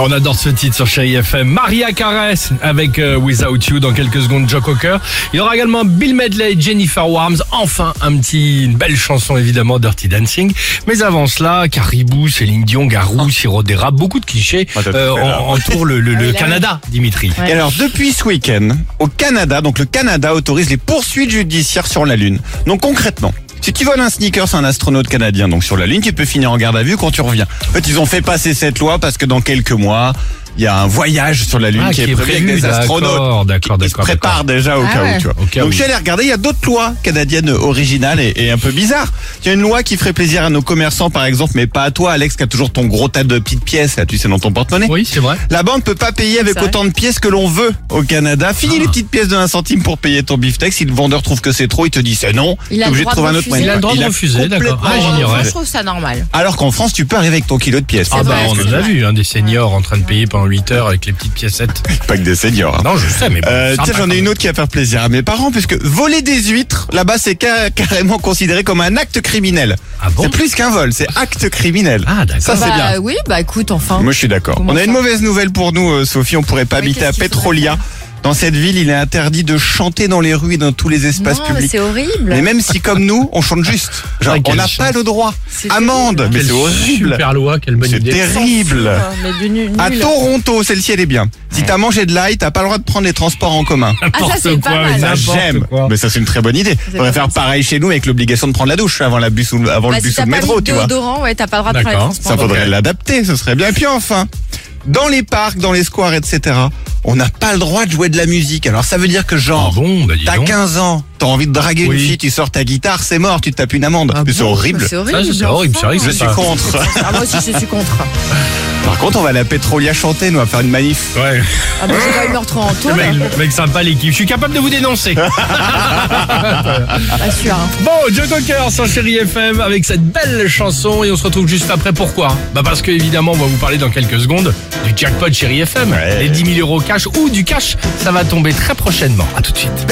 Ah, on adore ce titre sur Chéri FM. Maria Carey avec euh, Without You dans quelques secondes, Joe Cocker. Il y aura également Bill Medley, Jennifer Warms. Enfin, un petit, une belle chanson évidemment, Dirty Dancing. Mais avant cela, Caribou, Céline Dion, Garou, Sirop d'érable, beaucoup de clichés Ah, euh, entourent le, le- le Ah là, Canada, Dimitri. Ouais. Et alors, depuis ce week-end, au Canada, donc le Canada autorise les poursuites judiciaires sur la Lune. Donc concrètement, si tu voles un sneaker, c'est un astronaute canadien, donc sur la Lune, tu peux finir en garde à vue quand tu reviens. En fait, ils ont fait passer cette loi parce que dans quelques mois, il y a un voyage sur la Lune Ah, qui, est prévu avec des astronautes. D'accord, Ils se préparent déjà au Ah cas ouais. où, tu vois. Au cas Donc où. je suis allé regarder, il y a d'autres lois canadiennes originales et, et un peu bizarres. Il y a une loi qui ferait plaisir à nos commerçants, par exemple, mais pas à toi, Alex, qui a toujours ton gros tas de petites pièces, là, tu sais, dans ton porte-monnaie. Oui, c'est vrai. La banque peut pas payer avec autant de pièces que l'on veut au Canada. Fini Ah. les petites pièces de 1 centime pour payer ton beefsteak. Si le vendeur trouve que c'est trop, il te dit c'est non. Il a le obligé de droit trouver de un autre refuser. moyen. Il a le droit de refuser, d'accord. Ah, je trouve ça normal. Alors qu'en France, tu peux arriver avec ton kilo de pièces. Ah bah on en a vu hein, des seniors en train de payer pendant 8 heures avec les petites piécettes. Pas que des seniors. hein. Non, je sais, mais bon. Euh, tiens, j'en ai une autre qui va faire plaisir à mes parents, puisque voler des huîtres, là-bas, c'est ca- carrément considéré comme un acte criminel. Ah bon c'est plus qu'un vol, c'est acte criminel. Ah, d'accord. Ça, c'est bah, bien. Oui, bah écoute, enfin. Moi, je suis d'accord. Comment On a une ça mauvaise nouvelle pour nous, euh, Sophie. On pourrait pas Oui, habiter à qu'est-ce qu'il faudrait Petrolia. Dans cette ville, il est interdit de chanter dans les rues et dans tous les espaces non, mais publics. c'est horrible. Mais même si comme nous, on chante juste. Genre, Ah, on n'a pas le droit. Amende. Mais c'est horrible. Super loi, quelle bonne C'est terrible. Mais nul. À Toronto, celle-ci elle est bien. Si t'as mangé de l'ail, t'as pas le droit de prendre les transports en commun. N'importe Ah, ça, c'est pas quoi, mais Ça j'aime. Mais ça c'est une très bonne idée. On va faire pareil chez nous avec l'obligation de prendre la douche avant la bus ou avant Bah, le si bus ou t'as le métro, tu de vois. ouais, t'as pas le droit de prendre les D'accord. transports. Ça faudrait l'adapter, ce serait bien. Et puis enfin, dans les parcs, dans les squares, etc., on n'a pas le droit de jouer de la musique. Alors ça veut dire que Ah genre, bon, bah t'as donc. 15 ans, t'as envie de draguer Oui. une fille, tu sors ta guitare, c'est mort, tu te tapes une amende. Ah Mais c'est bon horrible. C'est horrible. Ça, c'est horrible, vrai Je suis contre. Ah, moi aussi, je suis contre. Par contre, on va à la Pétrolia chanter, nous, on va faire une manif. Ouais. Ah, bah, j'ai quand même me retrouver en Le taule. mec, mec sympa l'équipe. Je suis capable de vous dénoncer. Pas sûr. hein. Bon, Joe Cocker sur Chéri FM avec cette belle chanson et on se retrouve juste après. Pourquoi? Bah parce que évidemment, on va vous parler dans quelques secondes du jackpot Chéri FM. Ouais. Les 10 000 euros cash ou du cash, ça va tomber très prochainement. À tout de suite.